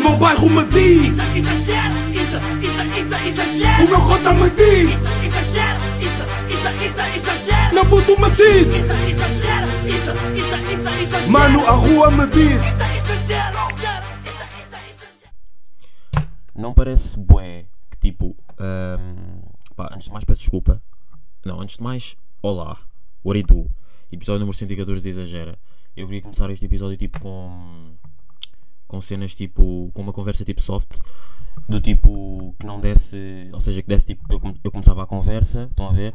meu bairro me diz Isso, exagero, isso, isso, isso, exagero. O meu cota me diz Isso, exagero, isso, isso, isso, exagero. Meu puto me diz Isso, exagero, isso, isso, isso, exagero. Mano, a rua me diz Isso, exagero. Não parece bué que tipo. ahm, pá, antes de mais peço desculpa. Não, antes de mais, olá. What it do? Episódio número 114 de Exagera. Eu queria começar este episódio tipo com. Com cenas tipo. Com uma conversa tipo soft. Do tipo. Que não desse. Ou seja, que desse tipo. Eu, eu começava a conversa, estão a ver?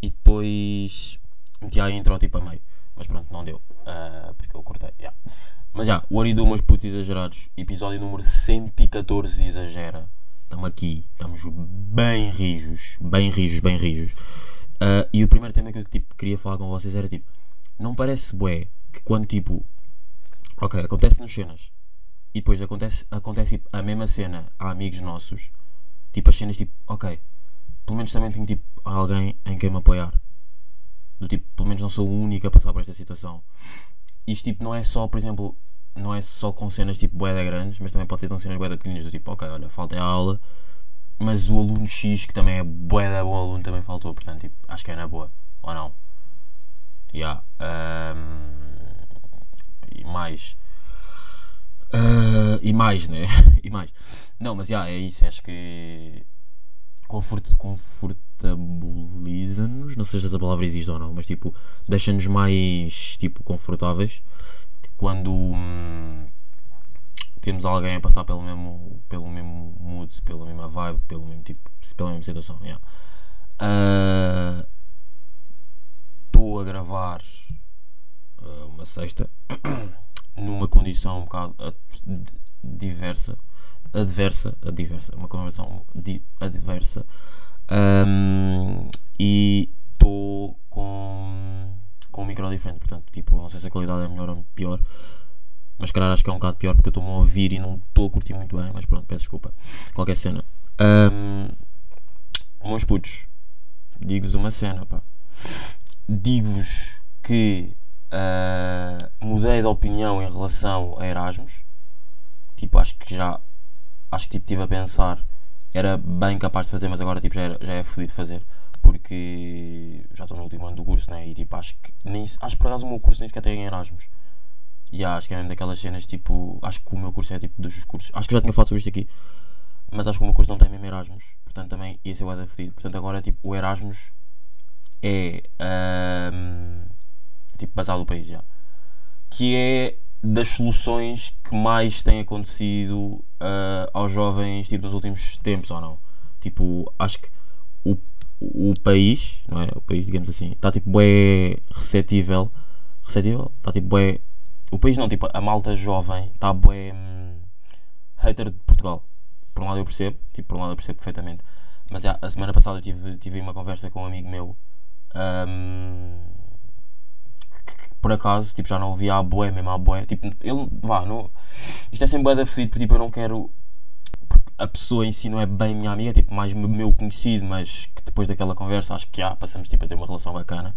E depois. Metia a intro tipo a meio. Mas pronto, não deu. ah, porque eu cortei. yeah. Mas já, o Arido, meus putos exagerados, episódio número 114 de Exagera. Estamos aqui, estamos bem rijos, bem rijos, bem rijos. Ah, e o primeiro tema que eu tipo, queria falar com vocês era tipo: não parece bué que quando tipo, ok, acontece nos cenas e depois acontece, acontece tipo, a mesma cena a amigos nossos, tipo as cenas tipo, ok, pelo menos também tenho tipo alguém em quem me apoiar. Do tipo, pelo menos não sou o único a passar por esta situação isto tipo não é só, por exemplo, não é só com cenas tipo boeda grandes, mas também pode ter com cenas boeda pequeninas, do tipo, ok, olha, falta a aula, mas o aluno X, que também é boeda bom aluno, também faltou, portanto, tipo, acho que é na boa, ou não? Yeah. ahm, e mais. Ah, e mais, né? e mais. Não, mas yeah, é isso, acho que confort, confortabiliza-nos, não sei se essa palavra existe ou não, mas tipo, deixa-nos mais tipo confortáveis quando hum, temos alguém a passar pelo mesmo, pelo mesmo mood, pela mesma vibe, pelo mesmo tipo, pela mesma situação. yeah. Ah, Estou a gravar ah, uma sexta numa condição um bocado diversa, adversa, adversa, uma conversão adversa. Ahm, e estou com, com um micro diferente, portanto, tipo, não sei se a qualidade é melhor ou pior, mas calhar acho que é um bocado pior porque eu estou-me a ouvir e não estou a curtir muito bem, mas pronto, peço desculpa. Qualquer cena. Ahm, meus putos, digo-vos uma cena, pá. Digo-vos que ah, mudei de opinião em relação a Erasmus. Tipo, acho que já. Acho que tipo, estive a pensar. Era bem capaz de fazer, mas agora tipo, já, era, já é fodido fazer. Porque já estou no último ano do curso, né? E tipo, acho que. Nem, acho que por acaso o meu curso nem sequer tem Erasmus. E acho que é mesmo daquelas cenas tipo. Acho que o meu curso é tipo dos cursos. Acho que já tinha falado sobre isto aqui. Mas acho que o meu curso não tem mesmo Erasmus. Portanto, também ia ser o. Portanto, agora tipo, o Erasmus é. ahm, tipo, basado no país já. Que é das soluções que mais têm acontecido ah, aos jovens tipo, nos últimos tempos ou não. Tipo, acho que o, o país, não é? O país, digamos assim, está tipo bué receptível. Receptível? Está tipo bué. O país não, tipo, a malta jovem está bué hum, hater de Portugal. Por um lado eu percebo, tipo, por um lado eu percebo perfeitamente. Mas já, a semana passada eu tive, tive uma conversa com um amigo meu. que por acaso, tipo, já não ouvia a boé, mesmo a boé. Tipo, ele, vá, não. Isto é sempre da fedido, porque tipo, eu não quero. A pessoa em si não é bem minha amiga, tipo, mais me- meu conhecido, mas que depois daquela conversa acho que já passamos tipo, a ter uma relação bacana.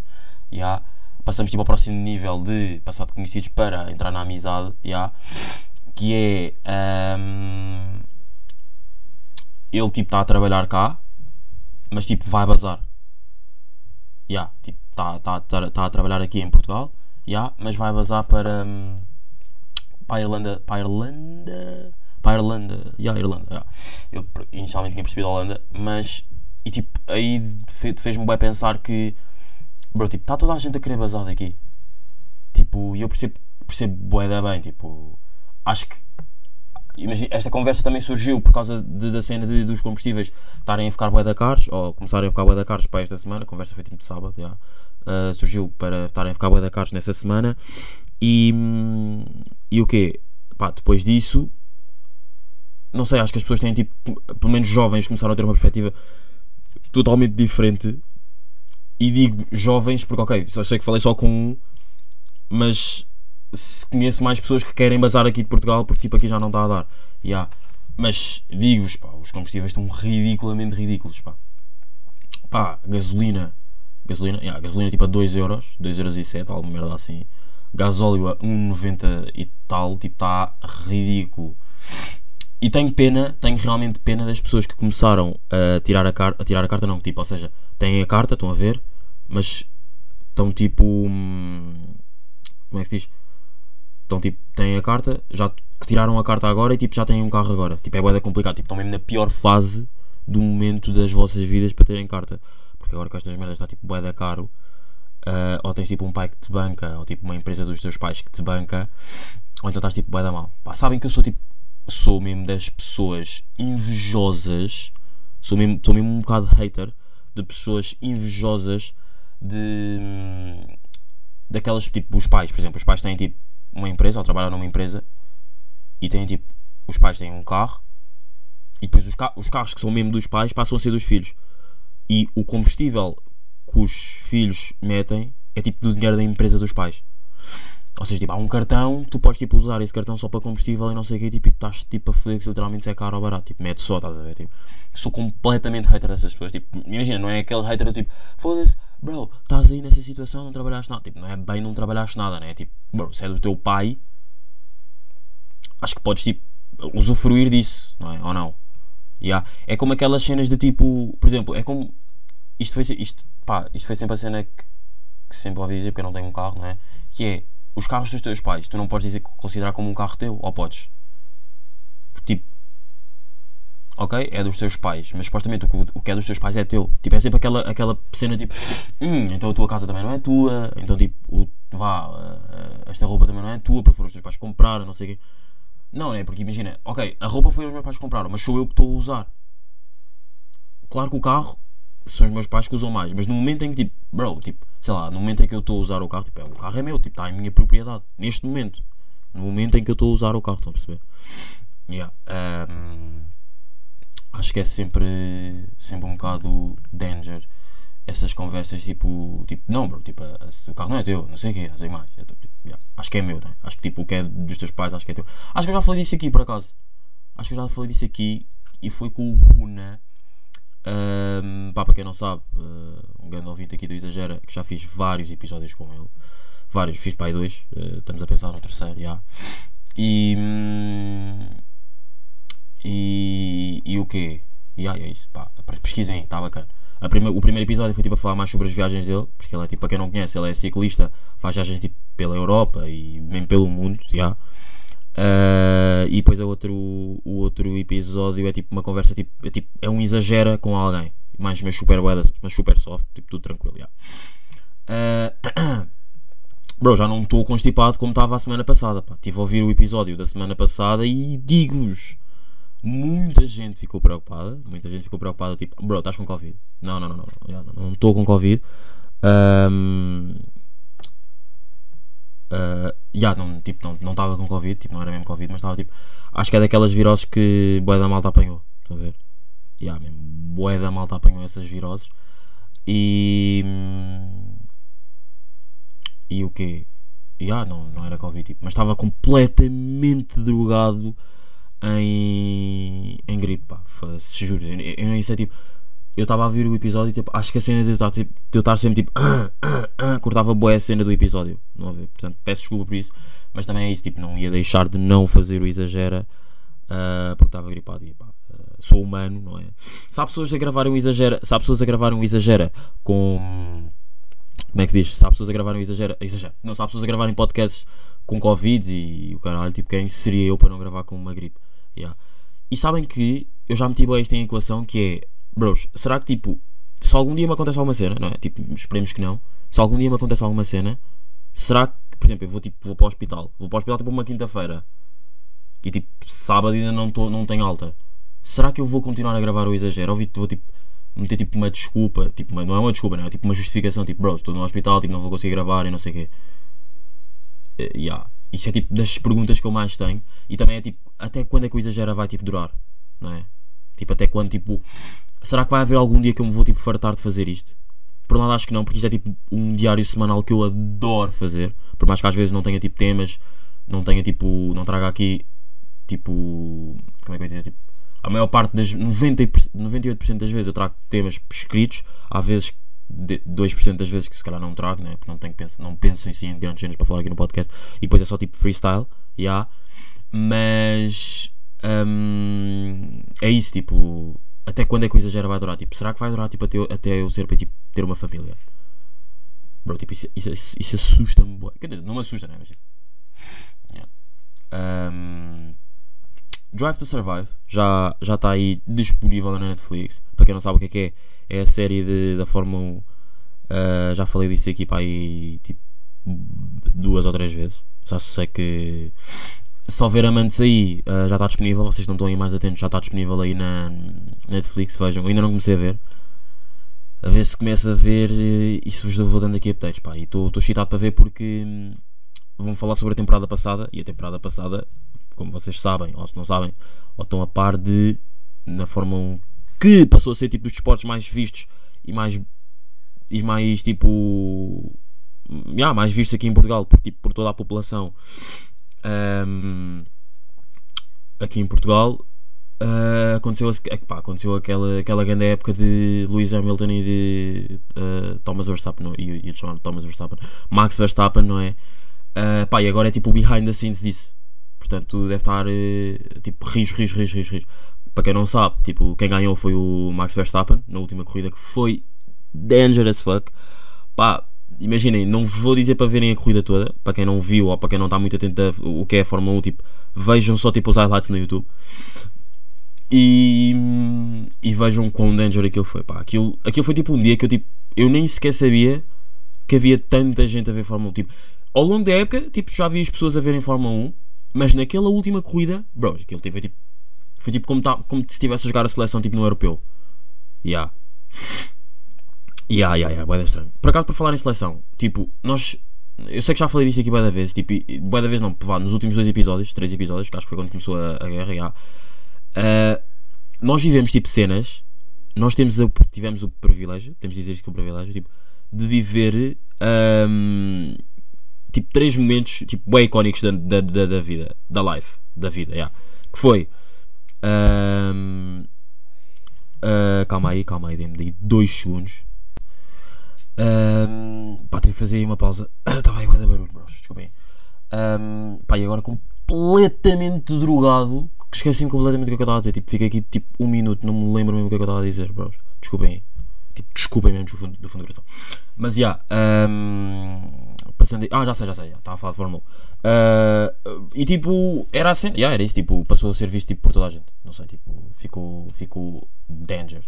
Já. Passamos tipo ao próximo nível de passar de conhecidos para entrar na amizade, já. Que é. hum, ele tipo está a trabalhar cá, mas tipo vai bazar. Ya, tipo, está tá, tá, tá a trabalhar aqui em Portugal, ya, mas vai bazar para, hum, para a Irlanda. Para a Irlanda. Para a Irlanda. Ya, Irlanda. ya. Eu inicialmente tinha percebido a Holanda, mas. E tipo, aí fe- fez-me bem pensar que. Bro, tipo, está toda a gente a querer bazar daqui. Tipo, e eu percebo, percebo bué da bem, tipo. Acho que imagina, esta conversa também surgiu por causa de- da cena de- dos combustíveis estarem a ficar bué da caros, ou começarem a ficar bué da caros para esta semana, a conversa foi tipo de sábado, já. Uh, surgiu para estarem a ficar bué da caros nessa semana, e, e o quê? Pá, depois disso, não sei, acho que as pessoas têm tipo, pelo menos jovens, começaram a ter uma perspectiva totalmente diferente, e digo jovens porque, ok, só sei que falei só com um, mas se conheço mais pessoas que querem bazar aqui de Portugal porque tipo aqui já não está a dar. Yeah. Mas digo-vos, pá, os combustíveis estão ridiculamente ridículos, pá. Pá, gasolina. Gasolina, yeah, gasolina tipo a 2 euros, 2 euros e 7, alguma merda assim. Gasóleo a 1,90 e tal, tipo, está ridículo. e tenho pena, tenho realmente pena das pessoas que começaram a tirar a, car a tirar a carta, não, tipo, ou seja, têm a carta, estão a ver, mas estão tipo. hum, Como é que se diz? Estão tipo, têm a carta, já tiraram a carta agora e tipo, já têm um carro agora. Tipo, é boeda complicado, tipo, estão mesmo na pior fase do momento das vossas vidas para terem carta. Porque agora com estas merdas está tipo boeda caro. ah, ou tens tipo um pai que te banca, ou tipo uma empresa dos teus pais que te banca, ou então estás tipo boeda mal. Pá, sabem que eu sou tipo, sou mesmo das pessoas invejosas, sou mesmo, sou mesmo um bocado hater de pessoas invejosas de hum, daquelas tipo os pais, por exemplo, os pais têm tipo uma empresa ou trabalham numa empresa e têm tipo os pais têm um carro e depois os, ca- os carros que são mesmo dos pais passam a ser dos filhos e o combustível que os filhos metem é tipo do dinheiro da empresa dos pais. Ou seja, tipo, há um cartão, tu podes tipo, usar esse cartão só para combustível e não sei o quê, tipo, e tu estás tipo, a foder que literalmente se é caro ou barato. Tipo, mete só, estás a ver? Tipo, sou completamente hater dessas pessoas. Tipo, imagina, não é aquele hater do tipo, foda-se, bro, estás aí nessa situação, não trabalhaste nada. Tipo, não é bem não trabalhaste nada, né? Tipo, bro, se é do teu pai, acho que podes tipo usufruir disso, não é? Ou não? Yeah. É como aquelas cenas de tipo, por exemplo, é como isto foi, isto, pá, isto foi sempre a cena que, que sempre ouvi dizer porque eu não tenho um carro, não é? Que é os carros dos teus pais, tu não podes dizer considerar como um carro teu, ou podes? Tipo, ok, é dos teus pais, mas supostamente o o que é dos teus pais é teu. Tipo, é sempre aquela, aquela cena tipo, hum, então a tua casa também não é tua, então tipo, o, vá, esta roupa também não é tua, porque foram os teus pais que compraram, não sei o quê. Não, né? Porque imagina, ok, a roupa foi os meus pais que compraram, mas sou eu que estou a usar. Claro que o carro são os meus pais que usam mais, mas no momento em que, tipo, bro, tipo, sei lá, no momento em que eu estou a usar o carro, tipo, é, o carro é meu, tipo, está em minha propriedade, neste momento. No momento em que eu estou a usar o carro, estão a perceber? Yeah. ehm, acho que é sempre, sempre um bocado danger essas conversas tipo, tipo não bro, tipo, o carro não é teu, não sei o quê, não sei mais. É, tipo, yeah, acho que é meu, né? Acho que tipo, o que é dos teus pais, acho que é teu. Acho que eu já falei disso aqui por acaso. Acho que eu já falei disso aqui e foi com o Runa. Ahm, pá, para quem não sabe, ah, um grande ouvinte aqui do Exagera, que já fiz vários episódios com ele. Vários, fiz para aí dois. ah, estamos a pensar no terceiro, já. E. hum, e, e o quê? E aí é isso, pá, pesquisem, está bacana. Prime- o primeiro episódio foi tipo a falar mais sobre as viagens dele, porque ele é tipo, para quem não conhece, ele é ciclista, faz viagens tipo pela Europa e mesmo pelo mundo, já. Ah, e depois a outro, o outro episódio é tipo uma conversa, tipo, é, tipo, é um exagera com alguém, mais mas super bué, mas super soft, tipo tudo tranquilo, já. Ah, Bro, já não estou constipado como estava a semana passada. Pá. Estive a ouvir o episódio da semana passada e digo-vos: muita gente ficou preocupada. Muita gente ficou preocupada. Tipo, bro, estás com Covid? Não, não, não, não. não, estou com Covid. Ahm, ah, já, não, tipo, não não estava com Covid. Tipo, não era mesmo Covid, mas estava tipo. Acho que é daquelas viroses que Boé da Malta apanhou. Estão a ver? Já, mesmo. Boé da Malta apanhou essas viroses. E. e o quê? E ah, não, não era Covid, tipo, mas estava completamente drogado em, em gripe, pá, foda-se, juro. Eu, eu nem sei, tipo, eu estava a ver o episódio e tipo, acho que a cena de eu estar, tipo, sempre tipo, cortava boa a cena do episódio, não ver? Portanto, peço desculpa por isso, mas também é isso, tipo, não ia deixar de não fazer o exagera ah, porque estava gripado e pá, ah, sou humano, não é? Se há pessoas a gravarem o exagera, se há pessoas a gravarem o exagera com como é que se diz? Se há pessoas a gravarem exagera, exagera. Não, se há pessoas a gravarem podcasts com Covid e, o caralho, tipo, quem seria eu para não gravar com uma gripe? Yeah. E sabem que eu já meti bem isto em equação que é, bros, será que tipo, se algum dia me acontece alguma cena, não é? Tipo, esperemos que não. Se algum dia me acontece alguma cena, será que, por exemplo, eu vou tipo, vou para o hospital, vou para o hospital tipo uma quinta-feira e tipo, sábado ainda não, tô, não tenho alta. Será que eu vou continuar a gravar o exagero? Ou vi- vou tipo meter tipo uma desculpa, tipo, não é uma desculpa, não é tipo uma justificação, tipo, bro, estou no hospital, tipo, não vou conseguir gravar e não sei o quê. Eh, yeah. Isso é tipo das perguntas que eu mais tenho. E também é tipo, até quando é que o exagero vai tipo durar? Não é? Tipo, até quando tipo. Será que vai haver algum dia que eu me vou tipo fartar de fazer isto? Por um lado acho que não, porque isto é tipo um diário semanal que eu adoro fazer. Por mais que às vezes não tenha tipo temas, não tenha tipo. não traga aqui tipo. Como é que eu ia dizer? Tipo, a maior parte das 90%, 98% das vezes eu trago temas escritos, às vezes de- 2% das vezes que se calhar não trago, né? porque não, tenho, penso, não penso em si em grandes cenas para falar aqui no podcast, e depois é só tipo freestyle, yeah. mas hum, é isso, tipo, até quando é que o exagero vai durar? Tipo, será que vai durar tipo, até, eu- até eu ser para tipo, ter uma família? Bro, tipo, isso, isso, isso assusta-me. Quer dizer, não me assusta, né? Mas tipo. yeah. Hum, Drive to Survive já já está aí disponível na Netflix. Para quem não sabe o que é que é, é a série de, da Fórmula 1. Uh, já falei disso aqui para aí tipo duas ou três vezes. Já sei que se houver amantes aí, uh, já está disponível. Vocês não estão aí mais atentos, já está disponível aí na Netflix. Vejam, ainda não comecei a ver. A ver se começa a ver eh, e se vos vou dando aqui updates. Pá. E estou excitado para ver porque hum, vão falar sobre a temporada passada. E a temporada passada, como vocês sabem, ou se não sabem, ou estão a par de na Fórmula 1 que passou a ser tipo dos desportos mais vistos e mais e mais tipo yeah, mais vistos aqui em Portugal por, tipo, por toda a população Ahm, aqui em Portugal ah, aconteceu, é que, pá, aconteceu aquela, aquela grande época de Lewis Hamilton e de ah, Thomas Verstappen não, e, e chamar Thomas Verstappen. Max Verstappen não é? Ah, pá, e agora é tipo o behind the scenes disso. Portanto deve estar eh, tipo rijo, rijo, rijo, rijo, rijo. Para quem não sabe, tipo, quem ganhou foi o Max Verstappen na última corrida que foi dangerous fuck. Pá, imaginem, não vos vou dizer para verem a corrida toda, para quem não viu ou para quem não está muito atento a o que é a Fórmula 1, tipo, vejam só tipo os highlights no YouTube. E, e vejam quão danger aquilo foi. Pá, aquilo, aquilo foi tipo um dia que eu tipo, eu nem sequer sabia que havia tanta gente a ver Fórmula 1. Tipo, ao longo da época, tipo, já vi as pessoas a verem Fórmula 1, mas naquela última corrida, bro, aquilo tipo, foi tipo, foi tipo como, tá, como se estivesse a jogar a seleção tipo no europeu. Yeah. Yeah, yeah, yeah, bué da estranho. Por acaso, por falar em seleção, tipo, nós. Eu sei que já falei disto aqui bué da vez, tipo, e- bué da vez não, vá, nos últimos dois episódios, três episódios, que acho que foi quando começou a, a guerra, yeah. Ah, nós vivemos, tipo, cenas, nós temos o- tivemos o privilégio, podemos dizer isto que é o privilégio, tipo, de viver, ahm, tipo, três momentos, tipo, bem icónicos da, da, da, da vida, da life, da vida, yeah. Que foi, ahm, ah, calma aí, calma aí, dê-me daí dois segundos. Ahm, pá, tive que fazer aí uma pausa. Estava aí a barulho, bros. Desculpem. Ahm, pá, e agora completamente drogado. que Esqueci-me completamente do que é eu estava a dizer. Tipo, fiquei aqui tipo um minuto, não me lembro mesmo o que é que eu estava a dizer, bros. Desculpem. Tipo, desculpem mesmo do fundo do, coração. Mas já. passando aí. Ah, já sei, já sei. Estava a falar de Fórmula 1. Ah, e tipo, era assim. Yeah, era isso. Tipo, passou a ser visto tipo, por toda a gente. Não sei, tipo, ficou, ficou danger.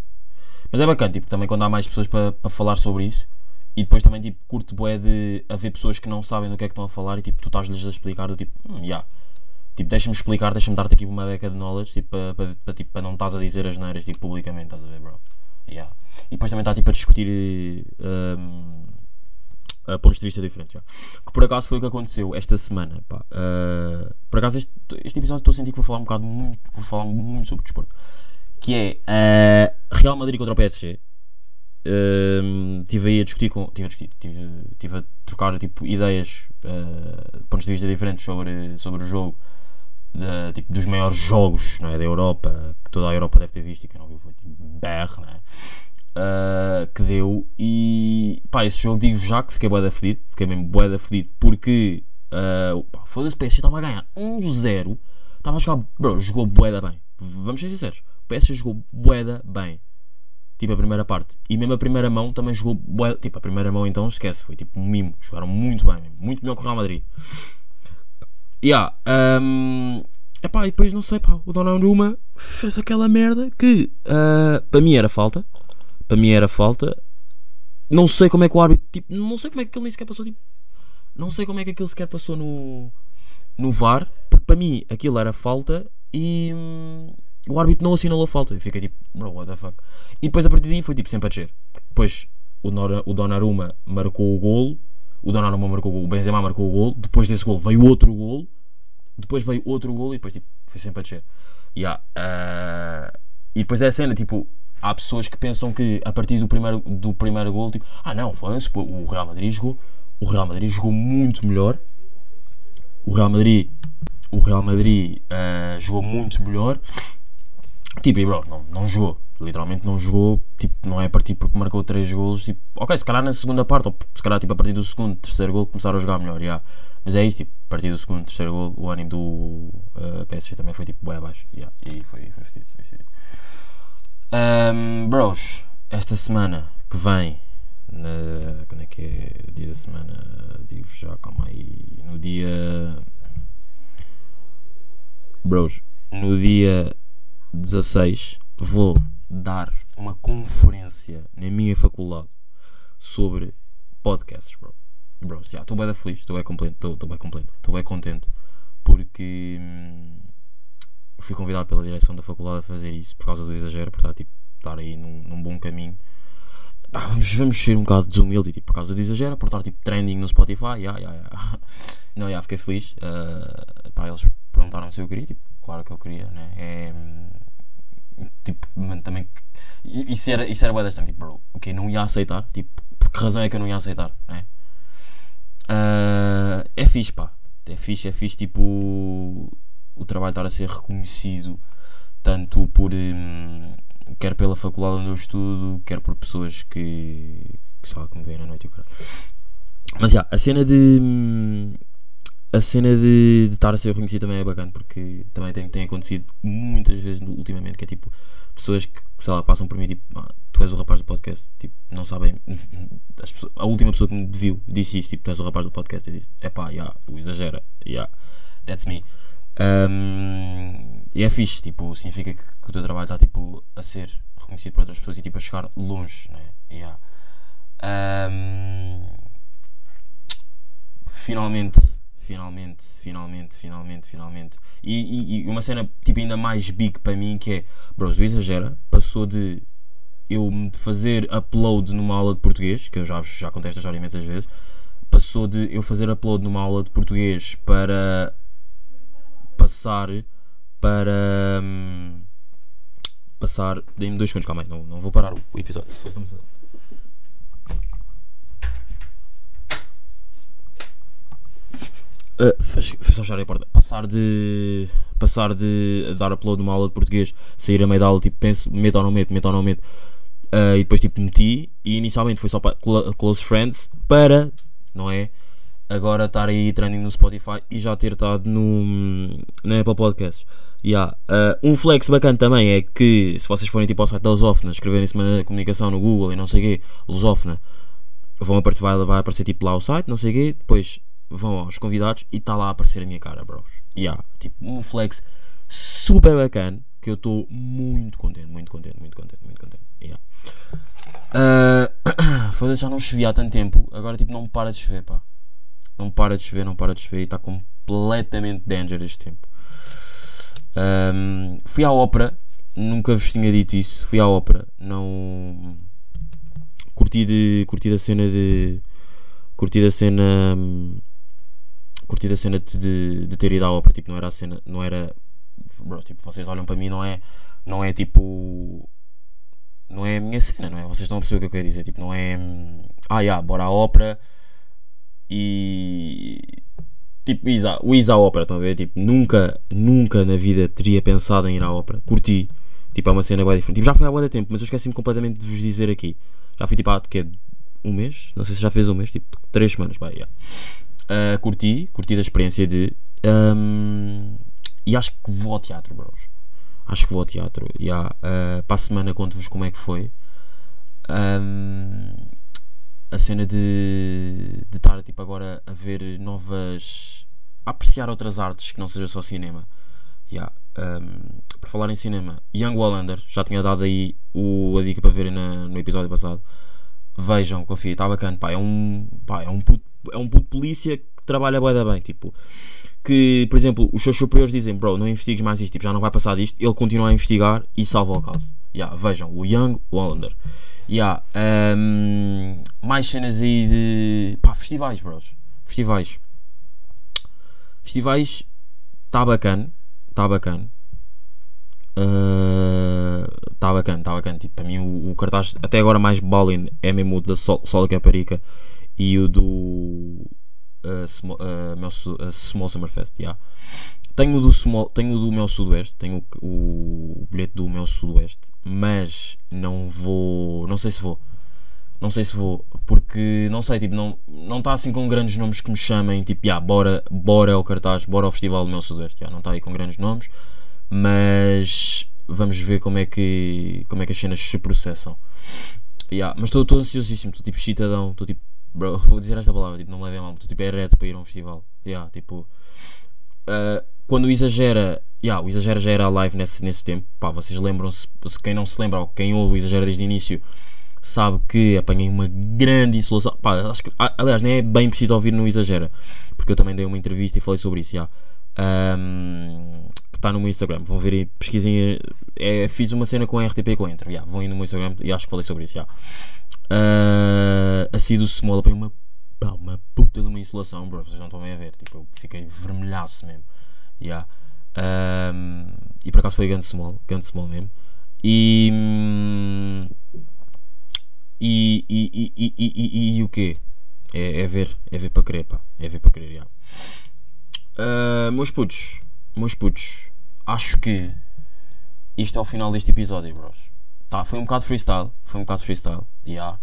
Mas é bacana, tipo, também quando há mais pessoas para para falar sobre isso. E depois também, tipo, curto bué de haver pessoas que não sabem do que é que estão a falar e, tipo, tu estás-lhes a explicar do tipo, hum, yeah. Tipo, deixa-me explicar, deixa-me dar-te aqui uma beca de knowledge, tipo, para, tipo, para não estás a dizer as neiras, tipo, publicamente, estás a ver, bro? Yeah. E depois também está, tipo, a discutir hum, a pontos de vista diferentes, já. Que por acaso foi o que aconteceu esta semana, pá. Uh, por acaso este, este episódio estou a sentir que vou falar um bocado muito, vou falar muito sobre desporto. Que é uh, Real Madrid contra o PSG. Estive tive aí a discutir com. Tive a discutir, tive, tive a trocar tipo, ideias, uh, pontos de vista diferentes sobre, sobre o jogo, de, tipo, dos maiores jogos não é, da Europa, que toda a Europa deve ter visto e que eu não vi, foi tipo BR, não é? Uh, que deu e pá, esse jogo digo já que fiquei bué da fedido, fiquei mesmo bué da fedido porque uh, foda-se, o PSG estava a ganhar 1-0, estava a jogar, bro, jogou bué da bem, vamos ser sinceros, o PSG jogou bué da bem, tipo a primeira parte, e mesmo a primeira mão também jogou bué, tipo a primeira mão então esquece, foi tipo um mimo, jogaram muito bem, mesmo, muito melhor que o Real Madrid. Yeah, um, epá, e depois não sei, pá, o Donnarumma fez aquela merda que uh, para mim era falta, para mim era falta. Não sei como é que o árbitro, tipo, não sei como é que aquilo nem sequer passou, tipo, não sei como é que aquilo sequer passou no, no VAR, porque para mim aquilo era falta e hum, o árbitro não assinalou falta. Eu fiquei tipo, bro, what the fuck. E depois a partir daí foi tipo sempre a descer. Depois o, Nora, o Donnarumma marcou o gol, o Donnarumma marcou o gol, o Benzema marcou o gol, depois desse gol veio outro gol, depois veio outro gol e depois tipo, foi sempre a descer. Yeah, uh, e depois é a cena, tipo, há pessoas que pensam que a partir do primeiro, do primeiro gol, tipo, ah não, foi o Real Madrid jogou, o Real Madrid jogou muito melhor. O Real Madrid, o Real Madrid uh, jogou muito melhor. Tipo, e bro, não, não jogou. literalmente não jogou, tipo, não é a partir porque marcou 3 golos, tipo, ok, se calhar na segunda parte, ou se calhar tipo, a partir do segundo, terceiro gol começaram a jogar melhor, yeah. mas é isso, tipo, a partir do segundo, terceiro gol, o ânimo do uh, PSG também foi tipo bem abaixo, yeah. e foi, foi foi fedido. Um, bros, esta semana que vem, na, quando é que é o dia da semana? Digo já, calma aí. No dia. Bros, no dia 16 vou dar uma conferência na minha faculdade sobre podcasts, bro. Bros, já, estou bem feliz, estou bem contente, estou bem contente, estou bem contente porque hum, fui convidado pela direção da faculdade a fazer isso por causa do exagero, por estar, tipo, estar aí num, num bom caminho. Vamos, vamos ser um bocado desumildes e tipo, por causa do exagero, por estar tipo trending no Spotify. Yeah, yeah, yeah. Não, yeah, fiquei feliz. Uh, pá, eles perguntaram se eu queria, tipo, claro que eu queria, né? É, tipo, mano, também. Isso era, isso era bastante, tipo, bro, ok, não ia aceitar, tipo, por que razão é que eu não ia aceitar, né? Uh, é fixe, pá, é fixe, é fixe, tipo, o trabalho estar a ser reconhecido tanto por. Hum, quer pela faculdade onde eu estudo, quer por pessoas que, que sei que me veem na noite e o cara. Mas já, yeah, a cena de. Hum, a cena de, de estar a ser reconhecido também é bacana porque também tem, tem acontecido muitas vezes ultimamente que é tipo pessoas que sei lá passam por mim tipo ah, tu és o rapaz do podcast tipo não sabem pessoas, a última pessoa que me viu disse isto tipo tu és o rapaz do podcast e disse é pá yeah, tu exagera yeah, that's me um, e é fixe tipo significa que, que, o teu trabalho está tipo a ser reconhecido por outras pessoas e tipo a chegar longe né yeah. um, finalmente finalmente, finalmente, finalmente, finalmente. E, e, e, uma cena tipo ainda mais big para mim que é, bros, o exagera, passou de eu fazer upload numa aula de português, que eu já, já contei esta história imensas vezes, passou de eu fazer upload numa aula de português para passar para hum, passar, dei-me dois segundos, calma aí, não, não vou parar o episódio. Uh, fechar a porta. Passar de. Passar de dar upload numa aula de português, sair a meio da aula, tipo, penso, meto ou não meto, meto ou não meto. Uh, e depois, tipo, meti. E inicialmente foi só para Close Friends, para, não é? Agora estar aí trending no Spotify e já ter estado no, na Apple Podcasts. Yeah. Uh, um flex bacana também é que se vocês forem tipo ao site da Lusófona, escreverem-se uma comunicação no Google e não sei o quê, Lusófona, vão aparecer, vai, vai aparecer tipo lá o site, não sei o quê, depois vão aos convidados e está lá a aparecer a minha cara, bros. Yeah, tipo, um flex super bacana que eu estou muito contente, muito contente, muito contente, muito contente. Yeah. Uh, foi já não chovia há tanto tempo, agora tipo não para de chover, pá. Não para de chover, não para de chover e está completamente danger este tempo. Um, fui à ópera, nunca vos tinha dito isso. Fui à ópera, não curti, de, curti da cena de curti da cena hum, curti a cena de, de ter ido à ópera, tipo, não era a cena, não era. Bro, tipo, vocês olham para mim, não é, não é tipo. Não é a minha cena, não é? Vocês estão a perceber o que eu quero dizer, tipo, não é. Ah, yeah, bora à ópera e. Tipo, o Isa à ópera, estão a ver? Tipo, nunca, nunca na vida teria pensado em ir à ópera. Curti, tipo, é uma cena bem diferente. Tipo, já foi há muito tempo, mas eu esqueci-me completamente de vos dizer aqui. Já fui tipo há, que um mês? Não sei se já fez um mês, tipo, três semanas, pá, yeah. Uh, curti, curti da experiência de. Um, e acho que vou ao teatro, bros. Acho que vou ao teatro. E yeah, uh, para a semana conto-vos como é que foi. Um, a cena de, de estar tipo, agora a ver novas. a apreciar outras artes que não seja só cinema. Yeah. Um, por falar em cinema, Young Wallander, já tinha dado aí o, a dica para verem no episódio passado. Vejam, confia, está bacana. Pá, é um, pá, é um puto é um puto polícia que trabalha bem, bem, tipo, que, por exemplo, os seus superiores dizem, bro, não investigues mais isto, tipo, já não vai passar disto, ele continua a investigar e salva o caso. Yeah, vejam, o Young Wallander. Yeah, um, mais cenas aí de. pá, festivais, bros. Festivais. Festivais. Está bacana. Está bacana. Está uh, bacana, está bacana. Tipo, para mim, o, o, cartaz até agora mais ballin é mesmo o da Sol, Sol Caparica e o do uh, small, uh, meu, uh, small Summer Fest. Yeah. Tenho, do small, tenho do meu Sudoeste, tenho o, o bilhete do meu Sudoeste, mas não vou. Não sei se vou. Não sei se vou, porque não sei, tipo, não não está assim com grandes nomes que me chamem, tipo, yeah, bora, bora ao cartaz, bora ao Festival do meu Sudoeste, yeah, não está aí com grandes nomes, mas vamos ver como é que, como é que as cenas se processam. Yeah, mas estou ansiosíssimo, estou tipo chitadão, estou tipo, bro, vou dizer esta palavra, tipo, não me levem a mal, tipo, é reto para ir a um festival. Yeah, tipo, uh, quando o exagera, yeah, o exagera já era live nesse, nesse tempo, pá, vocês lembram-se, se quem não se lembra ou quem ouve o exagera desde o início, sabe que apanhei uma grande insolação. Pá, acho que, a- aliás, nem é bem preciso ouvir no exagera, porque eu também dei uma entrevista e falei sobre isso, yeah. Um, que está no meu Instagram, vão ver aí, pesquisem, é, fiz uma cena com a RTP com Entra, yeah, vão aí no meu Instagram e acho que falei sobre isso, yeah. Uh, assim do Small apanhei uma, pá, uma puta de uma insolação, bro, vocês não estão bem a ver, tipo, eu fiquei vermelhaço mesmo, yeah. Um, e por acaso foi grande small, grande small mesmo. E, hum, e, e, e, e, e, e, o quê? É, é ver, é ver para querer, pá. É ver para querer, já. Ah, meus putos, meus putos, acho que isto é o final deste episódio, bros. Tá, foi um bocado freestyle, foi um bocado freestyle, já.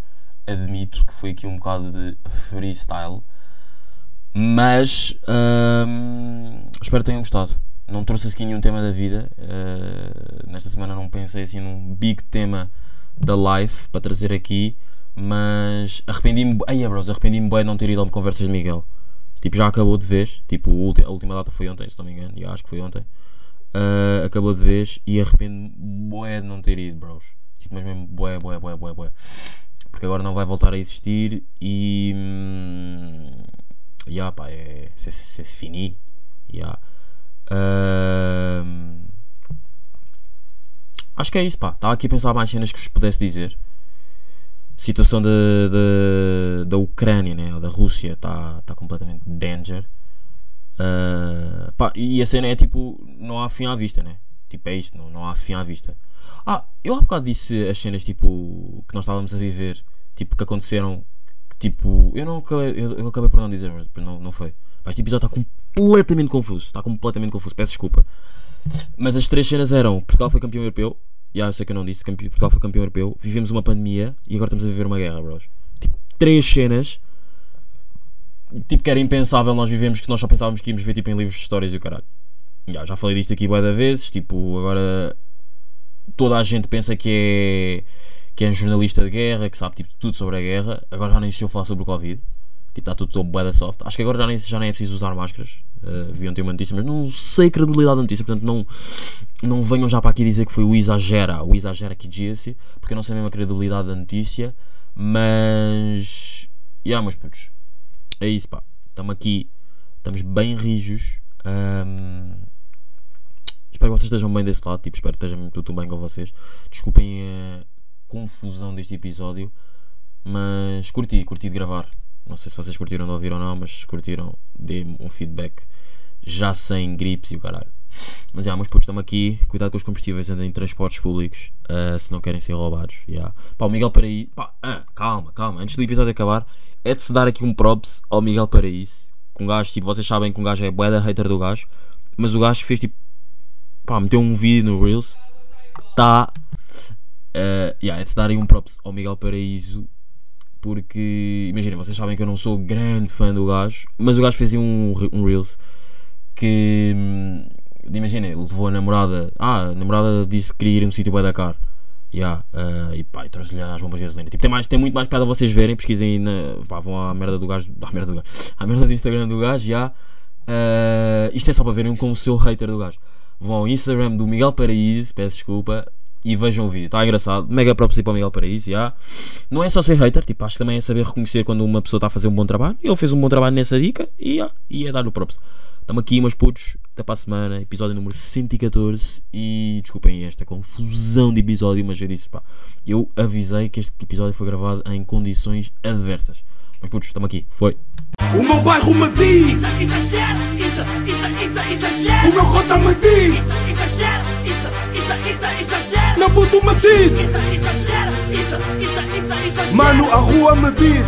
Admito que foi aqui um bocado de freestyle, mas ahm, espero que tenham gostado. Não trouxe aqui nenhum tema da vida. ah, nesta semana não pensei assim num big tema da live para trazer aqui, mas arrependi-me. Ai, bros, arrependi-me bem de não ter ido ao Conversas de Miguel. Tipo, já acabou de vez. Tipo, a a última data foi ontem, se não me engano. E acho que foi ontem. Ah, acabou de vez e arrependo-me bué de não ter ido, bros. Tipo, mas mesmo bué, bué, bué, bué, bué. Porque agora não vai voltar a existir e. Hum, yeah, pá, é. C'est c'est fini. Yeah. Ahm, acho que é isso, pá. Estava aqui a pensar mais cenas que vos pudesse dizer. Situação da da- Ucrânia, né? da Rússia, está tá completamente danger. Ah, pá, e a cena é tipo, não há fim à vista, né? Tipo, é isto, não, não há fim à vista. Ah, eu há bocado disse as cenas tipo que nós estávamos a viver, tipo, que aconteceram. Que, tipo, eu não acabei, eu, eu acabei por não dizer, mas depois não, não foi. Pá, este episódio está completamente confuso. Está completamente confuso, peço desculpa. Mas as três cenas eram: Portugal foi campeão europeu. Já sei que eu não disse, campe- Portugal foi campeão europeu. Vivemos uma pandemia e agora estamos a viver uma guerra, bros. Tipo, três cenas. Tipo, que era impensável nós vivemos, que nós só pensávamos que íamos ver tipo, em livros de histórias e o caralho. Já, já falei disto aqui da vezes. Tipo, agora toda a gente pensa que é que é um jornalista de guerra, que sabe tipo, tudo sobre a guerra. Agora já nem se eu falar sobre o Covid. Tipo, está tudo bué da soft. Acho que agora já nem, já nem é preciso usar máscaras. Uh, vi ontem uma notícia, mas não sei a credibilidade da notícia, portanto não, não venham já para aqui dizer que foi o exagera, o exagera que disse, porque eu não sei mesmo a credibilidade da notícia, mas. Yeah, meus putos, é isso pá. Estamos aqui, estamos bem rijos. ahm, espero que vocês estejam bem desse lado, tipo, espero que esteja tudo bem com vocês. Desculpem a confusão deste episódio, mas curti, curti de gravar. Não sei se vocês curtiram de ouvir ou não, mas se curtiram, dê-me um feedback já sem gripes e o caralho. Mas já, meus putos, estamos aqui. Cuidado com os combustíveis, andem em transportes públicos ah, se não querem ser roubados. Yeah. Pá, o Miguel Paraíso. Pá, ah, calma, calma. Antes do episódio acabar, é de se dar aqui um props ao Miguel Paraíso. Com um gajo, tipo, vocês sabem que um gajo é bué da hater do gajo, mas o gajo fez tipo. Pá, meteu um vídeo no Reels que está. Uh, yeah, é de darem um props ao Miguel Paraíso porque imaginem, vocês sabem que eu não sou grande fã do gajo, mas o gajo fez um, um Reels que hum, imaginem, levou a namorada. Ah, a namorada disse que queria ir a um sítio bué da car. Yeah, uh, e pá, trouxe-lhe as bombas de gasolina. Tipo, tem, mais, tem muito mais piada a vocês verem. Pesquisem na. Pá, vão à merda do gajo. À merda do gajo. À merda do Instagram do gajo. Yeah. Uh, isto é só para verem como sou hater do gajo. Vão ao Instagram do Miguel Paraíso. Peço desculpa. E vejam o vídeo. Está engraçado. Mega props para o Miguel Paraíso. Yeah. Não é só ser hater. Tipo, acho que também é saber reconhecer quando uma pessoa está a fazer um bom trabalho. Ele fez um bom trabalho nessa dica. E, yeah, e é dar-lhe o props. Estamos aqui, meus putos. Até para a semana. Episódio número 114. E desculpem esta confusão de episódio. Mas eu disse, pá. Eu avisei que este episódio foi gravado em condições adversas. Mas putos, estamos aqui. Foi. O meu bairro me diz, Exagera, isso, isso, isso, exagera. o meu cota me diz, isso, isso, isso, exagera. meu puto me diz, Isso, exagera, isso, isso, isso, exagera. mano a rua me diz.